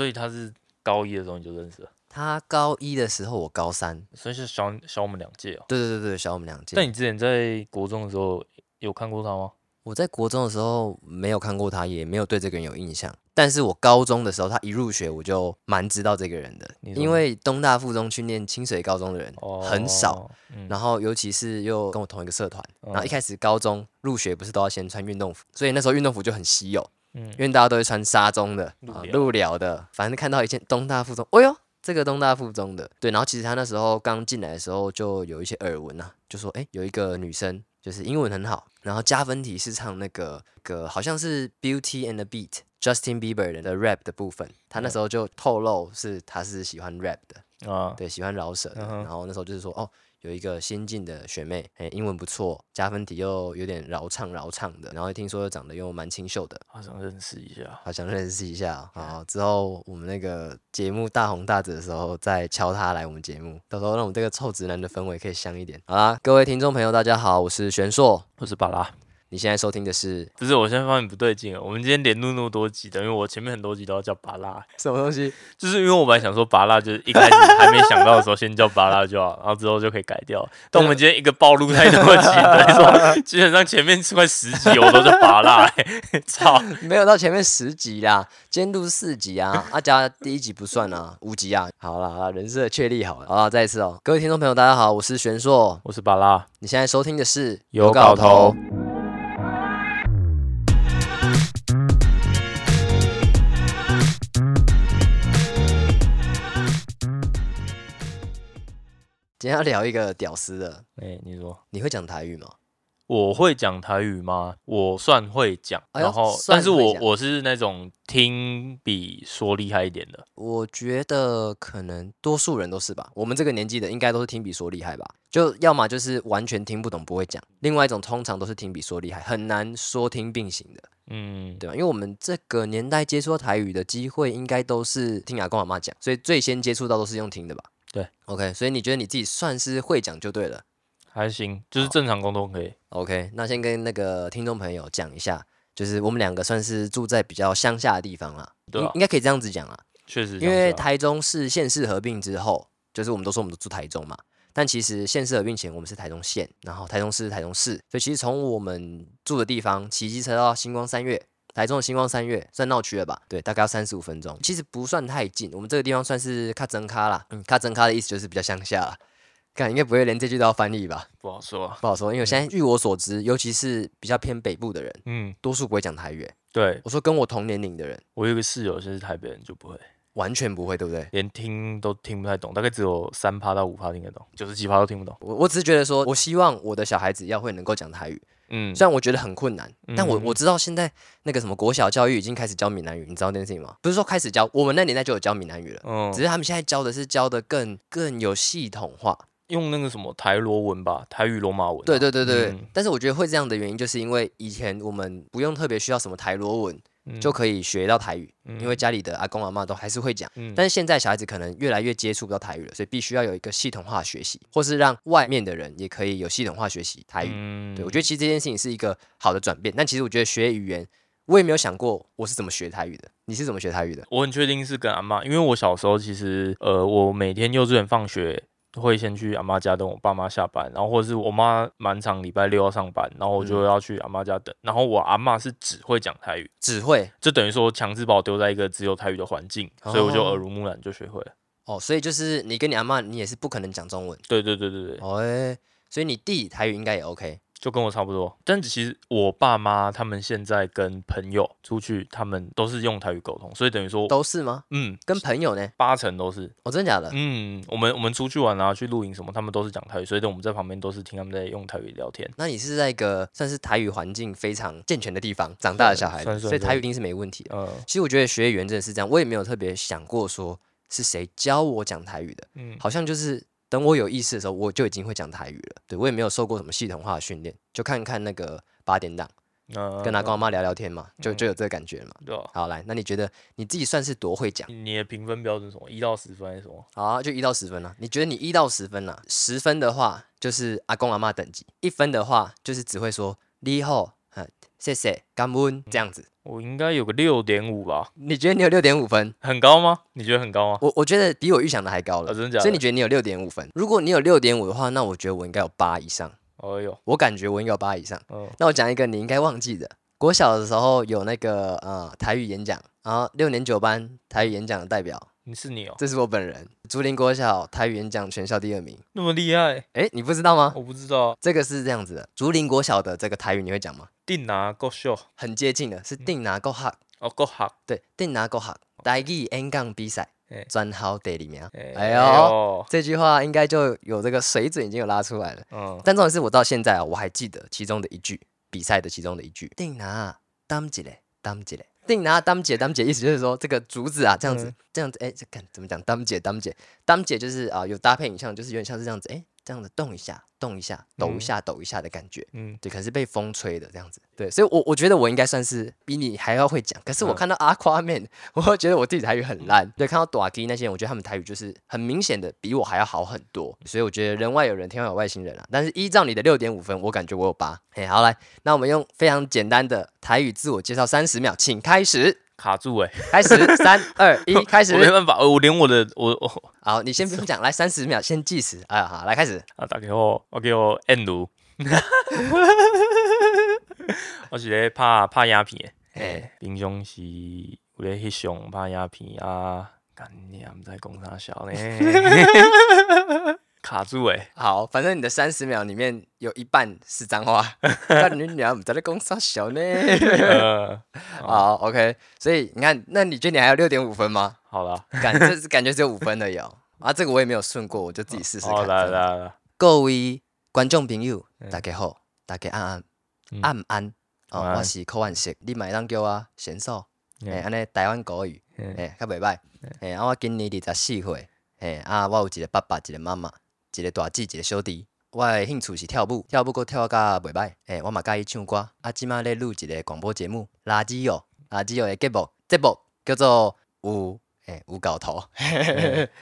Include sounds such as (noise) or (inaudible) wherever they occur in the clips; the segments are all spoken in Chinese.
所以他是高一的时候你就认识了，他高一的时候，我高三。所以是小小我们两届哦。对对对对，小我们两届。但你之前在国中的时候有看过他吗？我在国中的时候没有看过他，也没有对这个人有印象。但是我高中的时候，他一入学我就蛮知道这个人的，你说因为东大附中去念清水高中的人很少，然后尤其是又跟我同一个社团，嗯然后一开始高中入学不是都要先穿运动服，所以那时候运动服就很稀有，嗯。因为大家都会穿沙中的、啊路聊的，反正看到一件东大附中，哎呦，这个东大附中的，对，然后其实他那时候刚进来的时候就有一些耳闻啊，就说哎有一个女生就是英文很好，然后加分题是唱那个个好像是 Beauty and the Beat Justin Bieber 的 rap 的部分，他那时候就透露是他是喜欢 rap 的，啊，对，喜欢饶舌的。嗯然后那时候就是说，哦，有一个新进的学妹，哎，英文不错，加分题又有点饶唱饶唱的，然后听说又长得又蛮清秀的，好想认识一下。好想认识一下。好，之后我们那个节目大红大紫的时候再敲他来我们节目，到时候让我们这个臭直男的氛围可以香一点。好啦，各位听众朋友，大家好，我是玄硕，我是巴拉，你现在收听的是不是，我现在发现不对劲了。我们今天连录那么多集的，因为我前面很多集都要叫巴拉，什么东西？就是因为我本来想说巴拉，就是一开始还没想到的时候先叫巴拉就好，(laughs) 然后之后就可以改掉。但我们今天一个暴露太多集，(laughs) 等于说基本上前面快十集我都叫巴拉、欸，(laughs) 操！没有到前面十集啦，今天录四集啊，啊加第一集不算啊，五集啊。好啦好啦，人设确立好了，好啦，再一次哦，各位听众朋友，大家好，我是玄硕，我是巴拉，你现在收听的是有搞头。今天要聊一个屌丝的，哎、你说你会讲台语吗？我会讲台语吗？我算会讲，哎然后但是我我是那种听比说厉害一点的。我觉得可能多数人都是吧，我们这个年纪的应该都是听比说厉害吧，就要么就是完全听不懂不会讲，另外一种通常都是听比说厉害，很难说听并行的。嗯，对吧？因为我们这个年代接触台语的机会，应该都是听阿公阿妈讲，所以最先接触到都是用听的吧？对，OK，所以你觉得你自己算是会讲就对了。还行，就是正常沟通可以。OK，那先跟那个听众朋友讲一下，就是我们两个算是住在比较乡下的地方啦，对啊应应该可以这样子讲啊。确实，因为台中市县市合并之后，就是我们都说我们都住台中嘛，但其实县市合并前我们是台中县，然后台中市是台中市，所以其实从我们住的地方骑机车到星光三月。台中的星光三月算闹区了吧？对，大概要三十五分钟，其实不算太近。我们这个地方算是卡真卡啦，嗯，卡真卡的意思就是比较乡下啦。看应该不会连这句都要翻译吧？不好说啊。不好说，因为我现在据我所知，尤其是比较偏北部的人，嗯，多数不会讲台语欸。对我说跟我同年龄的人，我有个室友就是台北人，就不会，完全不会，对不对？连听都听不太懂，大概只有三趴到五趴听得懂，九十几趴都听不懂。我我只是觉得说，我希望我的小孩子要会能够讲台语，嗯，虽然我觉得很困难，但我嗯我知道现在那个什么国小教育已经开始教闽南语，你知道这件事情吗？不是说开始教，我们那年代就有教闽南语了，嗯只，是他们现在教的是教的更更有系统化。用那个什么台罗文吧，台语罗马文啊。对对对对，嗯但是我觉得会这样的原因，就是因为以前我们不用特别需要什么台罗文嗯就可以学到台语，嗯因为家里的阿公阿妈都还是会讲。嗯但是现在小孩子可能越来越接触不到台语了，所以必须要有一个系统化学习，或是让外面的人也可以有系统化学习台语。嗯对我觉得其实这件事情是一个好的转变，但其实我觉得学语言，我也没有想过我是怎么学台语的。你是怎么学台语的？我很确定是跟阿妈，因为我小时候其实呃，我每天幼稚园放学会先去阿妈家等我爸妈下班，然后或者是我妈满场礼拜六要上班，然后我就要去阿妈家等，然后我阿妈是只会讲台语，只会就等于说强制把我丢在一个只有台语的环境，所以我就耳濡目染就学会了。哦，所以就是你跟你阿妈，你也是不可能讲中文。对对对对对，哦、欸，所以你弟台语应该也 OK。就跟我差不多。但其实我爸妈他们现在跟朋友出去，他们都是用台语沟通，所以等于说，都是吗？嗯，跟朋友呢？八成都是。哦，真的假的？嗯，我们我们出去玩啊，去露营什么，他们都是讲台语，所以我们在旁边都是听他们在用台语聊天。那你是在一个算是台语环境非常健全的地方长大的小孩所以台语一定是没问题的。呃，其实我觉得学语言真的是这样，我也没有特别想过说是谁教我讲台语的，嗯，好像就是等我有意识的时候，我就已经会讲台语了。对我也没有受过什么系统化的训练，就看看那个八点档，那跟阿公阿妈聊聊天嘛，就嗯就有这个感觉了嘛。好，来，那你觉得你自己算是多会讲？你的评分标准是什么？一到十分还是什么？好啊，就一到十分啊。你觉得你一到十分啊？十分的话就是阿公阿妈等级，一分的话就是只会说你好，啊谢谢，感恩这样子。我应该有个六点五吧？你觉得你有六点五分？很高吗？你觉得很高吗？我我觉得比我预想的还高了。啊，真的假的？所以你觉得你有六点五分？如果你有六点五的话，那我觉得我应该有八以上。哎呦，我感觉我应该有八以上。哦，那我讲一个你应该忘记的，国小的时候有那个呃台语演讲，然后六年九班台语演讲的代表，你是你哦，这是我本人，竹林国小台语演讲全校第二名。那么厉害，哎，你不知道吗？我不知道。这个是这样子的，竹林国小的这个台语你会讲吗？定拿够秀很接近的，是定拿够哈，哦，够好。对，定拿够哈，台语演讲比赛哎专好第二名。哎哎呦，这句话应该就有这个水准，已经有拉出来了。嗯，但重点是我到现在啊，我还记得其中的一句比赛的其中的一句：定拿当几嘞，当几嘞。定拿当姐当姐，意思就是说这个竹子啊，这样子，嗯这样子，哎，这看怎么讲？当姐当姐当姐就是啊，有搭配影像，就是有点像是这样子，哎，这样子动一下，动一下，抖一嗯下，抖一下的感觉。嗯，对，可能是被风吹的这样子。对，所以我我觉得我应该算是比你还要会讲。可是我嗯看到阿夸面，我会觉得我自己台语很烂。对，看到短 T 那些人，我觉得他们台语就是很明显的比我还要好很多。所以我觉得人外有人，天外有外星人啊。但是依照你的六点五分，我感觉我有八。嘿，好来，那我们用非常简单的台语自我介绍三十秒，请开始。卡住哎，开始，三二一，(laughs) 开始我。没办法，我连我的我我好，你先不用讲，来三十秒，先计时。哎，好，来开始。啊，打给我，我给我按炉，(laughs) 我是咧拍拍鸦片诶，平常是有咧翕相拍鸦片啊，干你啊，毋知讲啥小呢，(laughs) 卡住诶，好，反正你的三十秒里面有一半是脏话，(laughs) 那你俩不在那公啥小呢？呃，好，OK，所以你看，那你觉得你还有六点五分吗？好了，感这是感觉只有五分的有 (laughs) 啊，这个我也没有顺过，我就自己试试好看。来来来，各位观众朋友，嗯大家好，大家安安嗯安安哦，我是柯万石，你买当叫我选手，嗯诶，安尼台湾国语，嗯诶，较袂歹，诶，啊，我今年二十四岁，诶，啊，我有一个爸爸，一个妈妈，一个大姊，一个小弟。我的兴趣是跳舞，跳舞阁跳甲袂歹，诶，我嘛介意唱歌，啊，即马咧录一个广播节目，垃圾哦，垃圾哦的节目，节目叫做有诶有搞头，(laughs)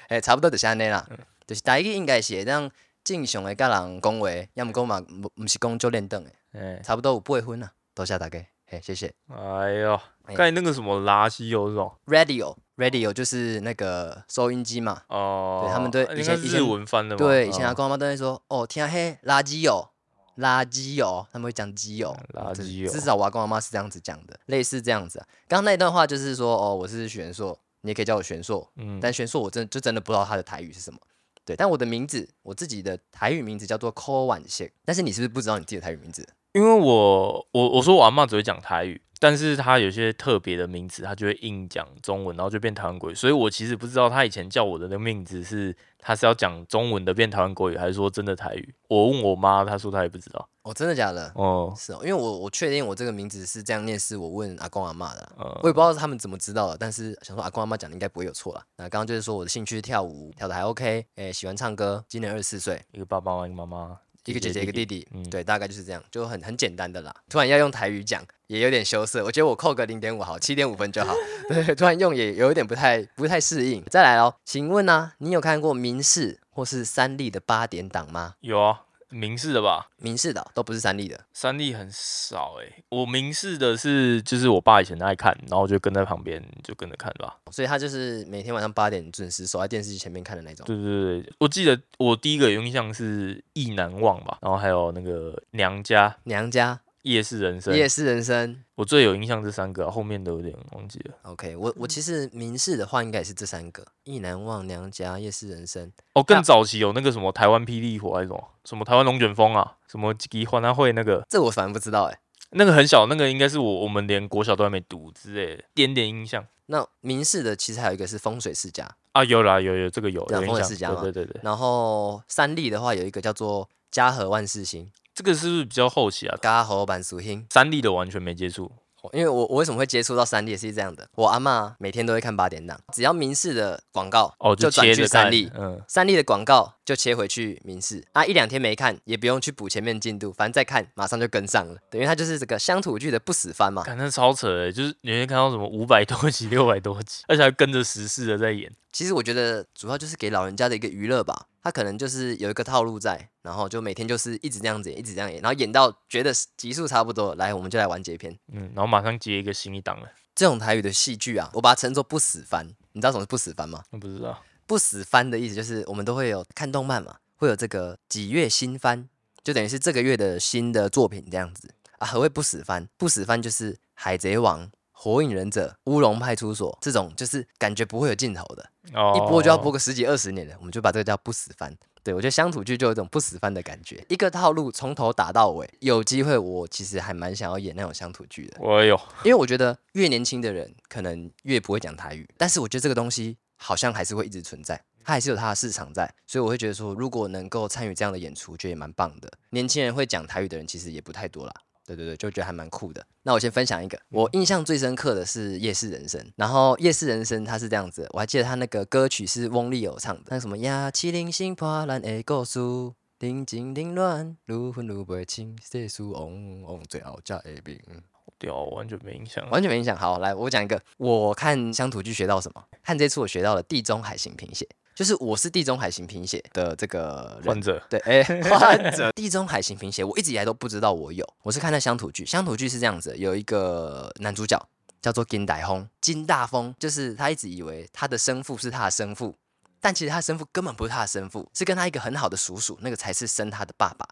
诶，差不多就是安尼啦，就是台语应该是会当正常的甲人讲话，抑毋过嘛，毋毋是讲足练等的，诶，差不多有八分啦，多谢大家，嘿，谢谢。哎呦，哎刚才那个什么垃圾有这种 Radio Radio 就是那个收音机嘛，哦，对他们对应该是日以前以前文翻的嘛，对，以前阿嗯公阿妈都会说，哦，听嘿垃圾哦，垃圾哦，他们会讲基哦，垃圾哦至少我阿公阿妈是这样子讲的，类似这样子、啊。刚刚那一段话就是说，哦，我是玄硕，你也可以叫我玄硕，嗯，但玄硕我真的就真的不知道他的台语是什么。对，但我的名字，我自己的台语名字叫做柯婉谢，但是你是不是不知道你自己的台语名字？因为我我我说我阿嬷只会讲台语，但是她有些特别的名字，她就会硬讲中文，然后就变台湾国语。所以我其实不知道她以前叫我的那个名字是她是要讲中文的变台湾国语，还是说真的台语。我问我妈，她说她也不知道。哦，真的假的？哦，是哦，因为我我确定我这个名字是这样念，是我问阿公阿妈的啦。呃我也不知道他们怎么知道的，但是想说阿公阿妈讲的应该不会有错啦。那刚刚就是说我的兴趣是跳舞，跳的还 OK，诶、喜欢唱歌，今年二十四岁，一个爸爸，一个妈妈，一个姐姐一个弟弟，嗯对，大概就是这样，就很很简单的啦。突然要用台语讲，也有点羞涩，我觉得我扣个零点五好，七点五分就好。(laughs) 对，突然用也有一点不太不太适应。再来哦，请问呢、你有看过民视或是三立的八点档吗？有啊，明示的吧？明视的哦都不是三立的，三立很少诶、我明示的是，就是我爸以前爱看，然后我就跟在旁边就跟着看吧。所以他就是每天晚上八点准时守在电视机前面看的那种。对对对，我记得我第一个有印象是《意难忘》吧，然后还有那个《娘家》《娘家、夜市人生》，夜市人生。我最有印象这三个啊、后面都有点忘记了。OK，我我其实民视的话应该也是这三个：意难忘、娘家、夜市人生。哦，更早期有那个什么台湾霹雳火还是什么什么台湾龙卷风啊，什么吉欢他会那个这我反而不知道哎、那个很小，那个应该是我我们连国小都还没读之类的，点点印象那民视的其实还有一个是风水世家，啊，有啦有有这个有有，风水世家嘛对对对对，然后三立的话有一个叫做家和万事兴，这个是不是比较后期啊？嘉禾版属兴。三立的完全没接触，因为我我为什么会接触到三立是这样的，我阿嬷每天都会看八点档，只要民视的广告哦，就转去三立，嗯，三立的广告就切回去民视。啊，一两天没看也不用去补前面进度，反正再看马上就跟上了，对，因为它就是这个乡土剧的不死番嘛。感觉超扯的，就是你会看到什么五百多集、六百多集，而且还跟着时事的在演，其实我觉得主要就是给老人家的一个娱乐吧。他可能就是有一个套路在，然后就每天就是一直这样子演，一直这样演，然后演到觉得集数差不多，来我们就来完结篇。嗯，然后马上接一个新一档了。这种台语的戏剧啊，我把它称作不死番。你知道什么是不死番吗？我不知道。不死番的意思就是我们都会有看动漫嘛，会有这个几月新番，就等于是这个月的新的作品这样子啊。何谓不死番？不死番就是海贼王。火影忍者、乌龙派出所这种就是感觉不会有尽头的，一播就要播个十几二十年的，我们就把这个叫不死番。对我觉得乡土剧就有一种不死番的感觉，一个套路从头打到尾。有机会我其实还蛮想要演那种乡土剧的。我有，因为我觉得越年轻的人可能越不会讲台语，但是我觉得这个东西好像还是会一直存在，它还是有它的市场在，所以我会觉得说，如果能够参与这样的演出，觉得也蛮棒的。年轻人会讲台语的人其实也不太多啦。对对对，就觉得还蛮酷的。那我先分享一个，我印象最深刻的是《夜市人生》。然后《夜市人生》它是这样子，我还记得它那个歌曲是翁立友唱的，那什么呀，七零星破烂的故事，宁静宁乱，如魂如不清，世事嗡嗡，最后加一饼。对哦，完全没印象，完全没印象。好，来我讲一个，我看乡土剧学到什么？看这次我学到了地中海型贫血。就是我是地中海型贫血的这个 (laughs) 患者，对，哎，患者地中海型贫血，我一直以来都不知道我有。我是看那乡土剧，乡土剧是这样子，有一个男主角叫做金大风，金大风就是他一直以为他的生父是他的生父，但其实他的生父根本不是他的生父，是跟他一个很好的叔叔，那个才是生他的爸爸。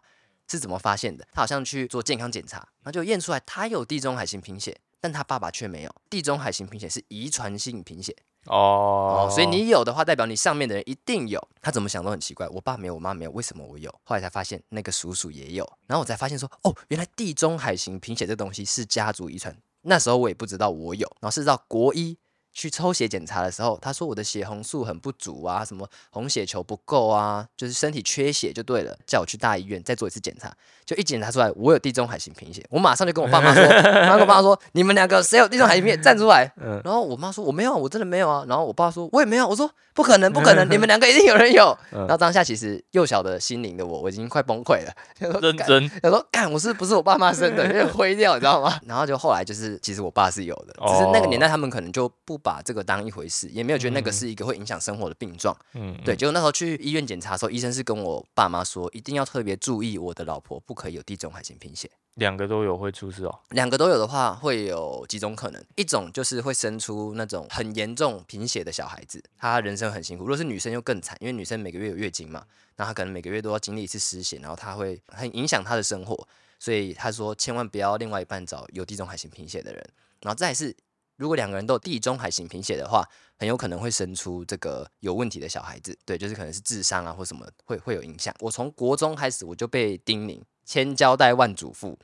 是怎么发现的？他好像去做健康检查，然后就验出来他有地中海型贫血，但他爸爸却没有。地中海型贫血是遗传性贫血。哦，所以你有的话，代表你上面的人一定有。他怎么想都很奇怪，我爸没有，我妈没有，为什么我有？后来才发现那个叔叔也有，然后我才发现说，哦，原来地中海型贫血这东西是家族遗传。那时候我也不知道我有，然后是到国一。去抽血检查的时候，他说我的血红素很不足啊，什么红血球不够啊，就是身体缺血就对了，叫我去大医院再做一次检查。就一检查出来，我有地中海型贫血，我马上就跟我爸妈说，然后跟我爸妈说，你们两个谁有地中海型贫血，站出来。(laughs) 然后我妈说我没有，我真的没有啊。然后我爸说我也没有，我说不可能，不可能，你们两个一定有人有。(laughs) 然后当下其实幼小的心灵的我，我已经快崩溃了，认真，他说干，我是不是我爸妈生的，因为灰掉，你知道吗？(laughs) 然后就后来就是，其实我爸是有的，只是那个年代他们可能就不。把这个当一回事，也没有觉得那个是一个会影响生活的病状。嗯，对。结果那时候去医院检查的时候，医生是跟我爸妈说，一定要特别注意我的老婆不可以有地中海型贫血。两个都有会出事哦。两个都有的话，会有几种可能。一种就是会生出那种很严重贫血的小孩子，他人生很辛苦。如果是女生又更惨，因为女生每个月有月经嘛，那她可能每个月都要经历一次失血，然后她会很影响她的生活。所以他说，千万不要另外一半找有地中海型贫血的人。然后再是。如果两个人都有地中海型贫血的话，很有可能会生出这个有问题的小孩子。对，就是可能是智商啊或什么会会有影响。我从国中开始我就被叮咛，千交代万嘱咐，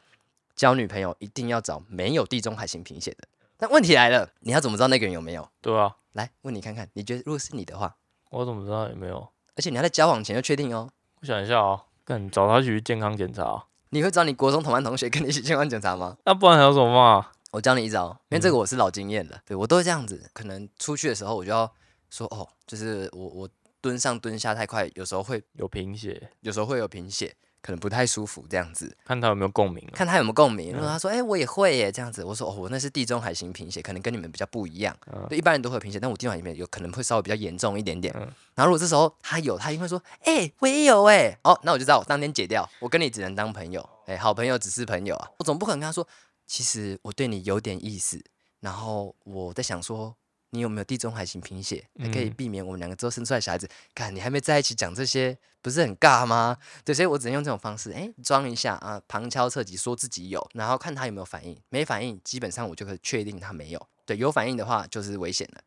交女朋友一定要找没有地中海型贫血的。但问题来了，你要怎么知道那个人有没有？对啊，来问你看看，你觉得如果是你的话，我怎么知道有没有？而且你要在交往前就确定哦。我想一下啊，跟找他去健康检查。你会找你国中同班同学跟你一起健康检查吗？那不然还有什么嘛？我教你一招，因为这个我是老经验了，对我都是这样子。可能出去的时候，我就要说哦，就是我我蹲上蹲下太快，有时候会有贫血，有时候会有贫血，可能不太舒服这样子。看他有没有共鸣，看他有没有共鸣。如果他说哎，我也会耶这样子，我说哦，我那是地中海型贫血，可能跟你们比较不一样。对，一般人都会有贫血，但我地中海里面有可能会稍微比较严重一点点。然后如果这时候他有，他一定会说哎，我也有哎。哦，那我就知道我当天解掉，我跟你只能当朋友，哎，好朋友只是朋友啊，我总不可能跟他说。其实我对你有点意思，然后我在想说，你有没有地中海型贫血，还可以避免我们两个之后生出来小孩子。看你还没在一起讲这些，不是很尬吗？对，所以我只能用这种方式，哎，装一下啊，旁敲侧击说自己有，然后看他有没有反应。没反应，基本上我就可以确定他没有。对，有反应的话就是危险了。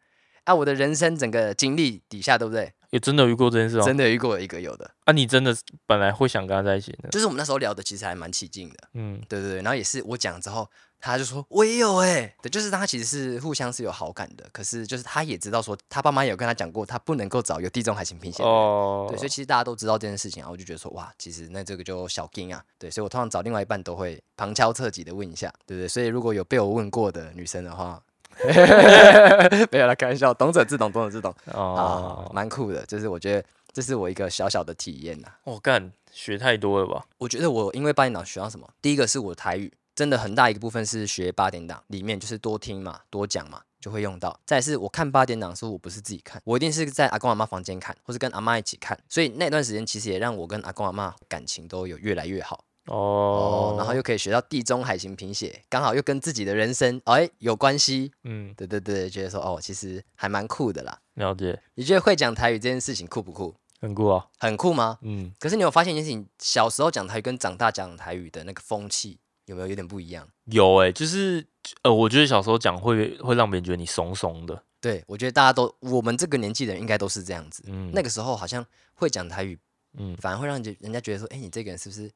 啊，我的人生整个经历底下，对不对？也真的遇过这件事哦，真的遇过一个有的。啊，你真的本来会想跟他在一起的？就是我们那时候聊的，其实还蛮起劲的。嗯，对对对。然后也是我讲之后，他就说我也有哎。对，就是他其实是互相是有好感的，可是就是他也知道说他爸妈有跟他讲过，他不能够找有地中海型贫血的人。对，所以其实大家都知道这件事情啊，我就觉得说哇，其实那这个就小金啊。对，所以我通常找另外一半都会旁敲侧击的问一下，对不对？所以如果有被我问过的女生的话。(laughs) 没有啦，开玩笑，懂者自懂，懂者自懂哦，蛮酷的，就是我觉得这是我一个小小的体验呐。我干，学太多了吧？我觉得我因为八点档学到什么？第一个是我台语，真的很大一个部分是学八点档里面就是多听嘛，多讲嘛。就会用到。再是我看八点档的时候，我不是自己看，我一定是在阿公阿妈房间看，或是跟阿妈一起看。所以那段时间其实也让我跟阿公阿妈感情都有越来越好哦哦，然后又可以学到地中海型贫血，刚好又跟自己的人生哎有关系。嗯，对对对，觉得说哦，其实还蛮酷的啦。了解，你觉得会讲台语这件事情酷不酷？很酷啊，很酷吗？嗯，可是你有发现一件事情，小时候讲台语跟长大讲台语的那个风气有没有有点不一样？有哎、就是呃，我觉得小时候讲会会让别人觉得你怂怂的，对，我觉得大家都，我们这个年纪的人应该都是这样子。嗯，那个时候好像会讲台语，嗯，反而会让人家觉得说，哎、你这个人是不是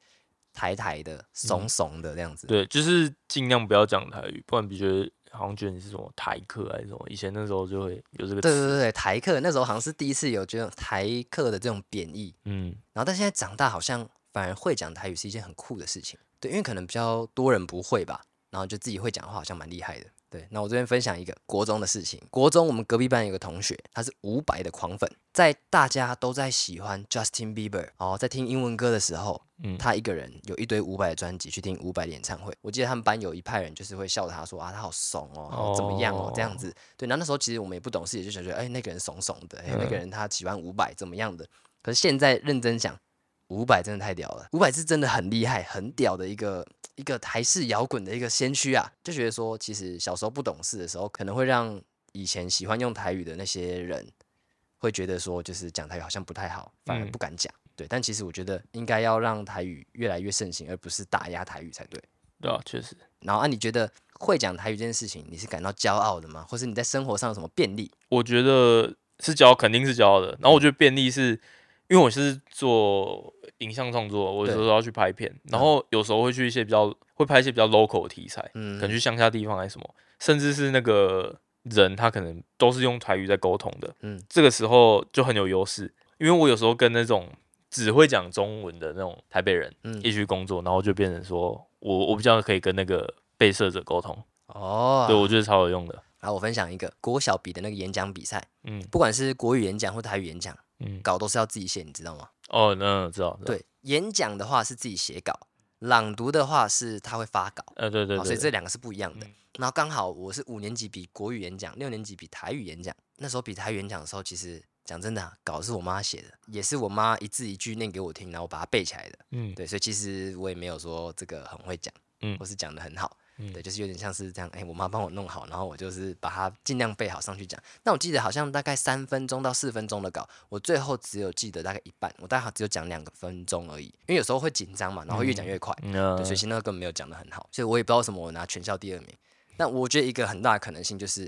台台的、怂怂的这样子？对，就是尽量不要讲台语，不然别觉得好像觉得你是什么台客还是什么。以前那时候就会有这个，对对对对，台客那时候好像是第一次有这种台客的这种贬义，嗯，然后但现在长大好像反而会讲台语是一件很酷的事情。对，因为可能比较多人不会吧，然后就自己会讲的话，好像蛮厉害的。对，那我这边分享一个国中的事情。国中我们隔壁班有个同学，他是伍佰的狂粉，在大家都在喜欢 Justin Bieber，哦，在听英文歌的时候，嗯他一个人有一堆伍佰的专辑去听伍佰的演唱会。我记得他们班有一派人就是会笑他说啊，他好怂哦，好怎么样哦，这样子。对，然后那时候其实我们也不懂事，也就想觉得，哎，那个人怂怂的，哎，那个人他喜欢伍佰怎么样的。可是现在认真想，伍佰真的太屌了，伍佰是真的很厉害、很屌的一个一个台式摇滚的一个先驱啊！就觉得说，其实小时候不懂事的时候，可能会让以前喜欢用台语的那些人会觉得说，就是讲台语好像不太好，反而嗯不敢讲。对，但其实我觉得应该要让台语越来越盛行，而不是打压台语才对。对啊，确实，然后啊，你觉得会讲台语这件事情，你是感到骄傲的吗？或是你在生活上有什么便利？我觉得是骄傲，肯定是骄傲的。然后我觉得便利是，因为我是做影像创作，我有时候要去拍片，然后有时候会去一些比较会拍一些比较 local 的题材，嗯。可能去乡下地方还是什么，甚至是那个人他可能都是用台语在沟通的，嗯这个时候就很有优势，因为我有时候跟那种只会讲中文的那种台北人嗯一起去工作，然后就变成说我我比较可以跟那个被摄者沟通，哦，对我觉得超有用的，然后我分享一个国小比的那个演讲比赛，嗯。不管是国语演讲或台语演讲，嗯，稿都是要自己写，你知道吗？哦，那知道，知道，对，演讲的话是自己写稿，朗读的话是他会发稿，呃，对对所以这两个是不一样的嗯。然后刚好我是五年级比国语演讲，六年级比台语演讲。那时候比台语演讲的时候，其实讲真的、啊，稿是我妈写的，也是我妈一字一句念给我听，然后我把它背起来的。嗯，对，所以其实我也没有说这个很会讲，嗯或是讲的很好。嗯对，就是有点像是这样，哎、我妈帮我弄好，然后我就是把它尽量背好上去讲。那我记得好像大概三分钟到四分钟的稿，我最后只有记得大概一半，我大概只有讲两个分钟而已，因为有时候会紧张嘛，然后越讲越快，嗯所以其实那个根本没有讲的很好，所以我也不知道为什么我拿全校第二名。但我觉得一个很大的可能性就是，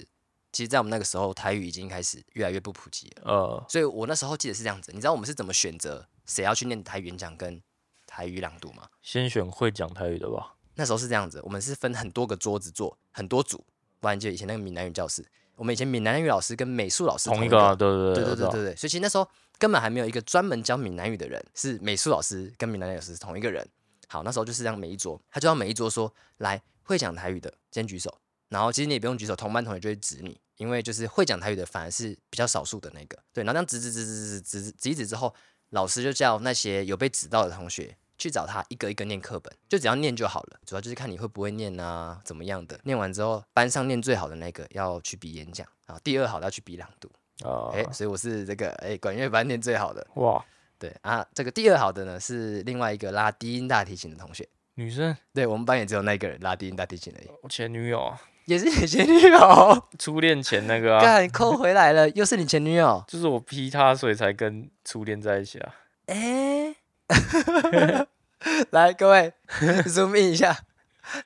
其实，在我们那个时候，台语已经开始越来越不普及了。呃，所以我那时候记得是这样子，你知道我们是怎么选择谁要去念台语演讲跟台语朗读吗？先选会讲台语的吧。那时候是这样子，我们是分很多个桌子坐，很多组，不然就以前那个闽南语教室，我们以前闽南语老师跟美术老师同一个啊，对对对对对对对，所以其实那时候根本还没有一个专门教闽南语的人，是美术老师跟闽南语老师是同一个人。好，那时候就是这样，每一桌他就要每一桌说，来会讲台语的先举手，然后其实你也不用举手，同班同学就会指你，因为就是会讲台语的反而是比较少数的那个。对，然后这样指指指指指指指指之后，老师就叫那些有被指到的同学。去找他一个一个念课本，就只要念就好了，主要就是看你会不会念啊，怎么样的。念完之后，班上念最好的那个要去比演讲啊，第二好的要去比朗读。哦，哎、所以我是这个哎、管乐班念最好的。哇，对啊，这个第二好的呢是另外一个拉低音大提琴的同学。女生，对我们班也只有那一个人拉低音大提琴而已，我前女友啊，也是你前女友。初恋前那个啊，干扣回来了，又是你前女友。就是我劈他，所以才跟初恋在一起啊。哎、(laughs) (laughs) 来各位 (laughs) zoom in 一下，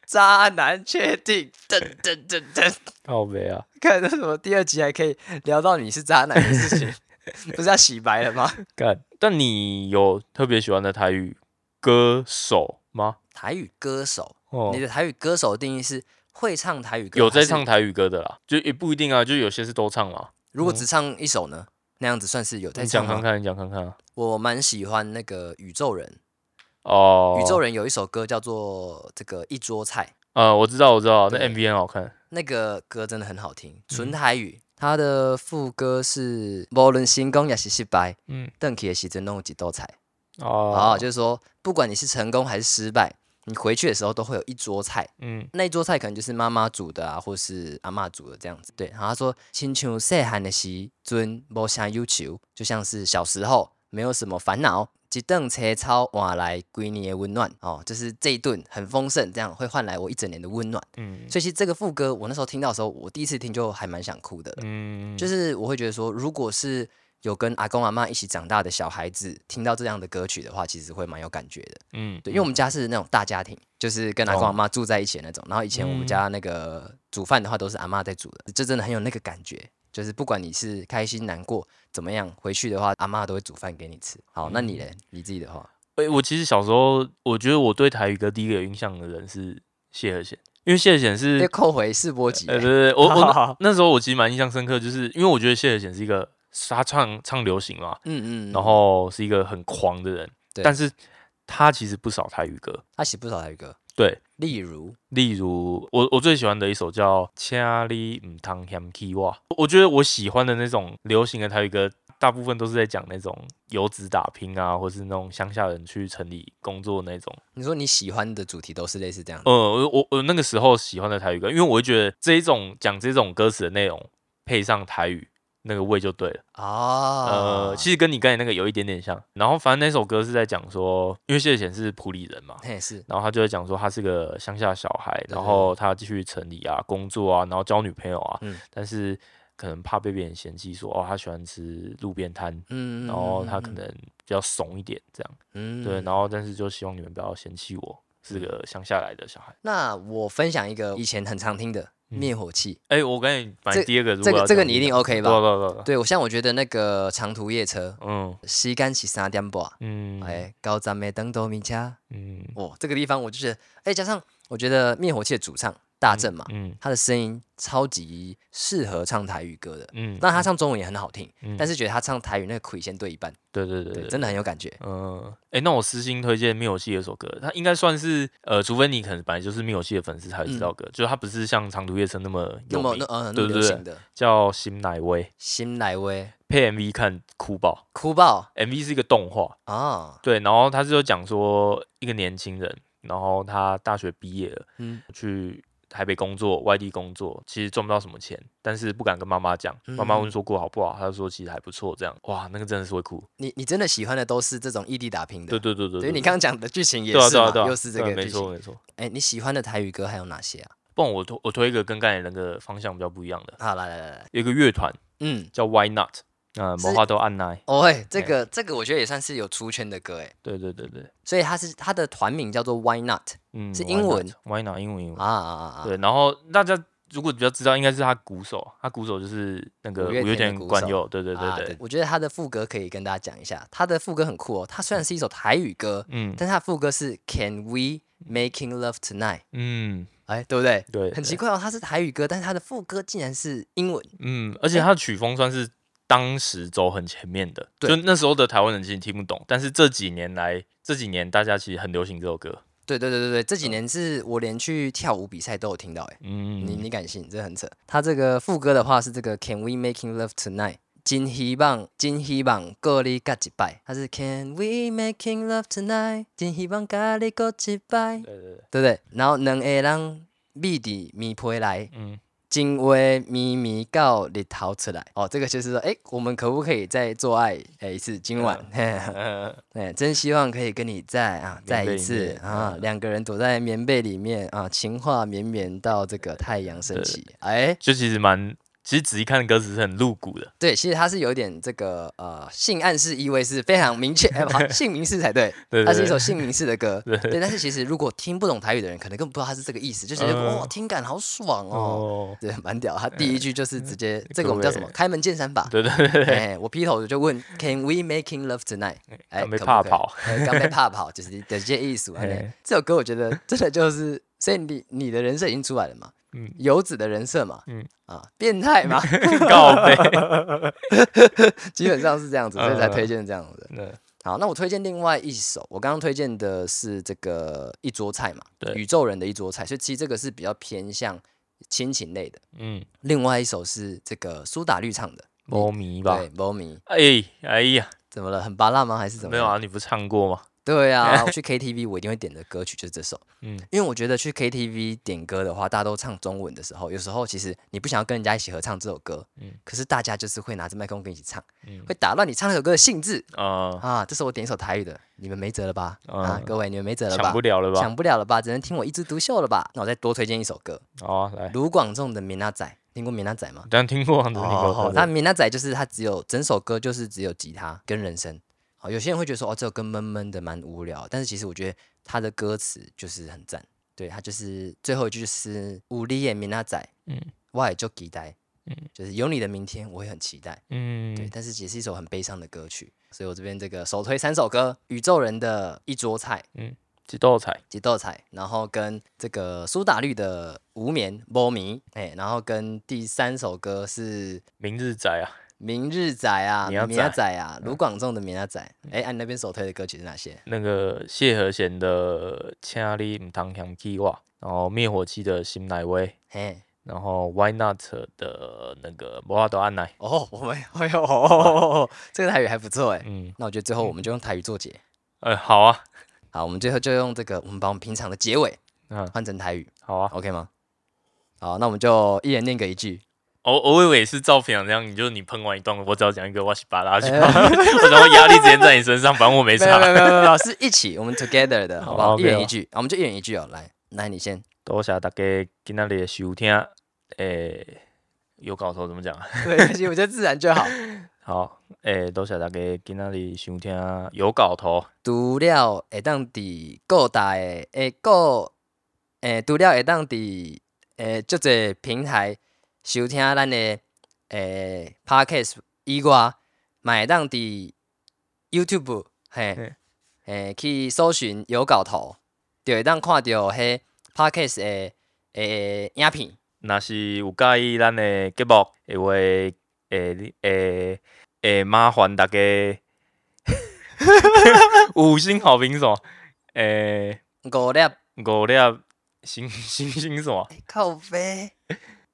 渣男确定，噔噔噔噔，靠北啊，看这什么第二集还可以聊到你是渣男的事情，(laughs) 不是要洗白了吗？干！但你有特别喜欢的台语歌手吗？台语歌手，哦你，的台语歌手的定义是会唱台语歌，有在唱台语歌的啦，就也不一定啊，就有些是都唱嘛。如果只唱一首呢，那样子算是有在唱吗？你讲看看，你讲看看啊。我蛮喜欢那个宇宙人，哦，宇宙人有一首歌叫做这个一桌菜，呃，我知道，我知道，那对 MV 很好看。那个歌真的很好听，嗯纯台语。它的副歌是无论成功也是失败，嗯，邓启的时阵弄几道菜。哦哦，就是说不管你是成功还是失败，你回去的时候都会有一桌菜，嗯那一桌菜可能就是妈妈煮的啊，或是阿妈煮的这样子。对，然后他说，亲像细汉的时阵无啥忧愁，就像是小时候没有什么烦恼，一顿车操换来归你的温暖哦，就是这一顿很丰盛，这样会换来我一整年的温暖。嗯所以其实这个副歌，我那时候听到的时候，我第一次听就还蛮想哭的了。嗯，就是我会觉得说，如果是有跟阿公阿妈一起长大的小孩子，听到这样的歌曲的话，其实会蛮有感觉的。嗯，对，因为我们家是那种大家庭，就是跟阿公哦阿妈住在一起的那种。然后以前我们嗯家那个煮饭的话，都是阿妈在煮的，这真的很有那个感觉。就是不管你是开心难过怎么样，回去的话，阿妈都会煮饭给你吃。好，那嗯你嘞？你自己的话，诶、我其实小时候，我觉得我对台语歌第一个有印象的人是谢和弦，因为谢和弦要是，扣回试播集、呃，欸对对对，我我那那时候我其实蛮印象深刻，就是因为我觉得谢和弦是一个他唱唱流行嘛，嗯嗯，然后是一个很狂的人，对但是他其实不少台语歌，他写不少台语歌，对，例如？例如我我最喜欢的一首叫《请你唔通嫌弃我》，我觉得我喜欢的那种流行的台语歌，大部分都是在讲那种游子打拼啊，或是那种乡下人去城里工作那种。你说你喜欢的主题都是类似这样的，呃，我我我那个时候喜欢的台语歌，因为我会觉得这一种讲这种歌词的内容配上台语，那个味就对了。啊，呃，其实跟你刚才那个有一点点像。然后反正那首歌是在讲说，因为谢贤是普里人嘛，嘿是，然后他就在讲说他是个乡下小孩，然后他继续城里啊工作啊，然后交女朋友啊，嗯。但是可能怕被别人嫌弃说哦他喜欢吃路边摊，嗯然后他可能比较怂一点这样，嗯。对，然后但是就希望你们不要嫌弃我是个乡下来的小孩。那我分享一个以前很常听的嗯灭火器，哎、我跟你反正第二个，如这个这个你一定 OK 对吧？对对对，对我像我觉得那个长途夜车，嗯。西干起三点半，嗯，哎，高站没灯都米加，嗯，哦，这个地方我就觉得，哎，加上我觉得灭火器的主唱大正嘛，嗯他的声音超级适合唱台语歌的。嗯，那他唱中文也很好听，嗯但是觉得他唱台语那个魁先对一半，对，对对真的很有感觉。嗯，哎、那我私心推荐灭火器的一首歌，他应该算是呃，除非你可能本来就是灭火器的粉丝才会知道歌，就是它不是像长途夜车那么有名么那，呃对对对叫新乃威，新来威配 MV 看哭爆哭爆，MV 是一个动画，啊，对，然后他就讲说一个年轻人，然后他大学毕业了，嗯去台北工作，外地工作，其实赚不到什么钱，但是不敢跟妈妈讲，妈妈问说过好不好，他就说其实还不错，这样，哇，那个真的是会哭，你你真的喜欢的都是这种异地打拼的，对对对对所以，你刚刚讲的剧情也是嘛，又是这个剧情。没错没错。哎，你喜欢的台语歌还有哪些啊？不然我推我推一个跟刚才那个方向比较不一样的，好，来来来来，有一个乐团嗯，叫 Why Not，啊、魔化都按奈，哦喂，这个这个我觉得也算是有出圈的歌哎，对对对对，所以他是他的团名叫做 Why Not 嗯，是英文。Why Not 英文英文，啊啊啊啊，对，然后大家如果比较知道，应该是他鼓手，他鼓手就是那个五月五月天鼓手天冠佑，对对对啊对，我觉得他的副歌可以跟大家讲一下，他的副歌很酷哦。他虽然是一首台语歌，嗯。但他的副歌是 Can we making love tonight？嗯，哎，对不对？对，对，很奇怪哦，他是台语歌，但是他的副歌竟然是英文。嗯，而且他的曲风算是当时走很前面的，对就那时候的台湾人其实听不懂，但是这几年来，这几年大家其实很流行这首歌，对对对对对，这几年是我连去跳舞比赛都有听到，哎，嗯，你你敢信？这很扯。他这个副歌的话是这个 Can we making love tonight？真希望，真希望过你甲一摆，他是 Can we making love tonight？真希望甲你过一摆，对对对，对不对？然后两个人密伫棉被内，嗯今晚咪咪告日逃出来。哦，这个就是说，哎，我们可不可以再做爱哎一次？今晚，嘿呃，(laughs) 对，真希望可以跟你再啊再一次啊，嗯两个人躲在棉被里面啊，情话绵绵到这个太阳升起。哎，就其实蛮，其实仔细看歌词是很露骨的，对，其实它是有点这个呃性暗示意味是非常明确，(laughs) 性明示才对。对对对它是一首性明示的歌，对对。但是其实如果听不懂台语的人，可能根本不知道它是这个意思，就觉得嗯哇，听感好爽哦。哦，对，蛮屌。他第一句就是直接这个我们叫什么？开门见山吧。对对对对，哎，我劈头就问，Can we making love tonight？哎，刚被可不可以怕跑，哎刚被怕跑，就是直接意思。(laughs) 这首歌我觉得真的就是，所以你你的人设已经出来了嘛，嗯，游子的人设嘛，嗯啊，变态嘛，(laughs) 告白，(laughs) 基本上是这样子，所以才嗯推荐这样子。对好，那我推荐另外一首，我刚刚推荐的是这个一桌菜嘛，对宇宙人的一桌菜，所以其实这个是比较偏向亲情类的。嗯，另外一首是这个苏打绿唱的，猫迷吧，对，猫迷，哎哎呀，怎么了？很巴辣吗？还是怎么？没有，啊，你不唱过吗？对啊，(laughs) 我去 KTV 我一定会点的歌曲就是这首，嗯因为我觉得去 KTV 点歌的话，大家都唱中文的时候，有时候其实你不想要跟人家一起合唱这首歌，嗯可是大家就是会拿着麦克风跟你一起唱，嗯会打乱你唱那首歌的兴致呃，啊。这是我点一首台语的，你们没辙了吧？啊嗯，各位你们没辙了吧抢不？了了吧？抢不了了吧？只能听我一枝独秀了吧？那我再多推荐一首歌，好啊，来，卢广仲的《闽南仔》，听过闽南仔吗？当然听过，听过哦，对他闽南仔就是他只有整首歌就是只有吉他跟人声。好，有些人会觉得说哦，这首歌闷闷的蛮无聊，但是其实我觉得他的歌词就是很赞。对他就是最后一句就是“无力的闽南仔”，嗯我也就期待，嗯就是有你的明天我会很期待。嗯，对，但是也是一首很悲伤的歌曲，所以我这边这个首推三首歌：宇宙人的一桌菜。嗯几道菜，几豆菜，然后跟这个苏打绿的无眠波迷，哎，然后跟第三首歌是明日仔啊，明日仔啊，明仔仔仔啊，卢广仲的明仔仔。哎，按、你那边首推的歌曲是哪些？那个谢和弦的《请你唔通嫌弃我》，然后灭火器的《心乃威》，嘿，然后 Why Not 的那个《摩拉多安奈》，哦，我们哎呦、(laughs) 哦，这个台语还不错哎。嗯，那我觉得最后我们就用台语做结。呃，好啊，好，我们最后就用这个，我们把我们平常的结尾嗯，换成台语好啊。，OK 吗？好，那我们就一人念个一句。我我以为是照平常这样，你就你喷完一段，我只要讲一个我是巴拉去，哎 (laughs) 我然后压力直接在你身上，反正我没差。有没有没有，是一起，我们 together 的，(laughs) 好不好？一人一句，啊我们就一人一句哦。来，来你先。多谢大家今仔日的收听，诶、有搞头怎么讲啊？(laughs) 对，我觉得自然就好。好，诶、多谢大家今仔日收听，有搞头，除了会当伫各大的诶各诶，除了会当伫诶足侪平台收听咱的诶 podcast 以外，嘛会当伫 YouTube 嘿嘿诶去搜寻有搞头，就会当看到迄 podcast 的诶影片。若是有介意咱的节目的话，诶、你诶诶，麻烦大家 (laughs) 五星好评什么？诶、五粒五粒星星星什么？靠背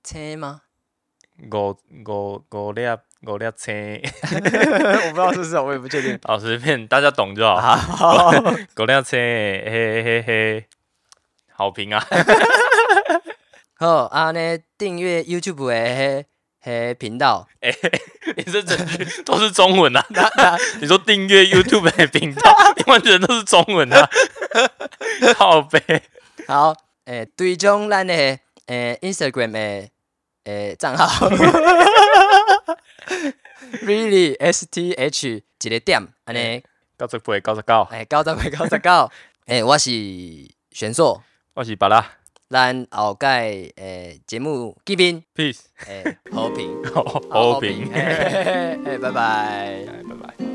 车吗？五五五粒五粒青，(laughs) 我不知道是不是，我也不确定。好随便，大家懂就好。好，(laughs) 五粒青，嘿嘿嘿，好评啊！(laughs) 好啊，呢订阅 YouTube 的迄迄频道，你这整句都是中文啊！你说订阅 YouTube 的频道，你完全都是中文啊！靠背，好，诶、追踪咱的诶 Instagram 的诶账号，really S T H 一个点，安尼，九十八、九十九，诶，九十八九十九，(laughs) 诶，我是玄硕，我是巴拉。咱后届诶节目见面，，peace，诶，和平，(laughs) 好好评，诶，拜拜。(laughs) 拜拜。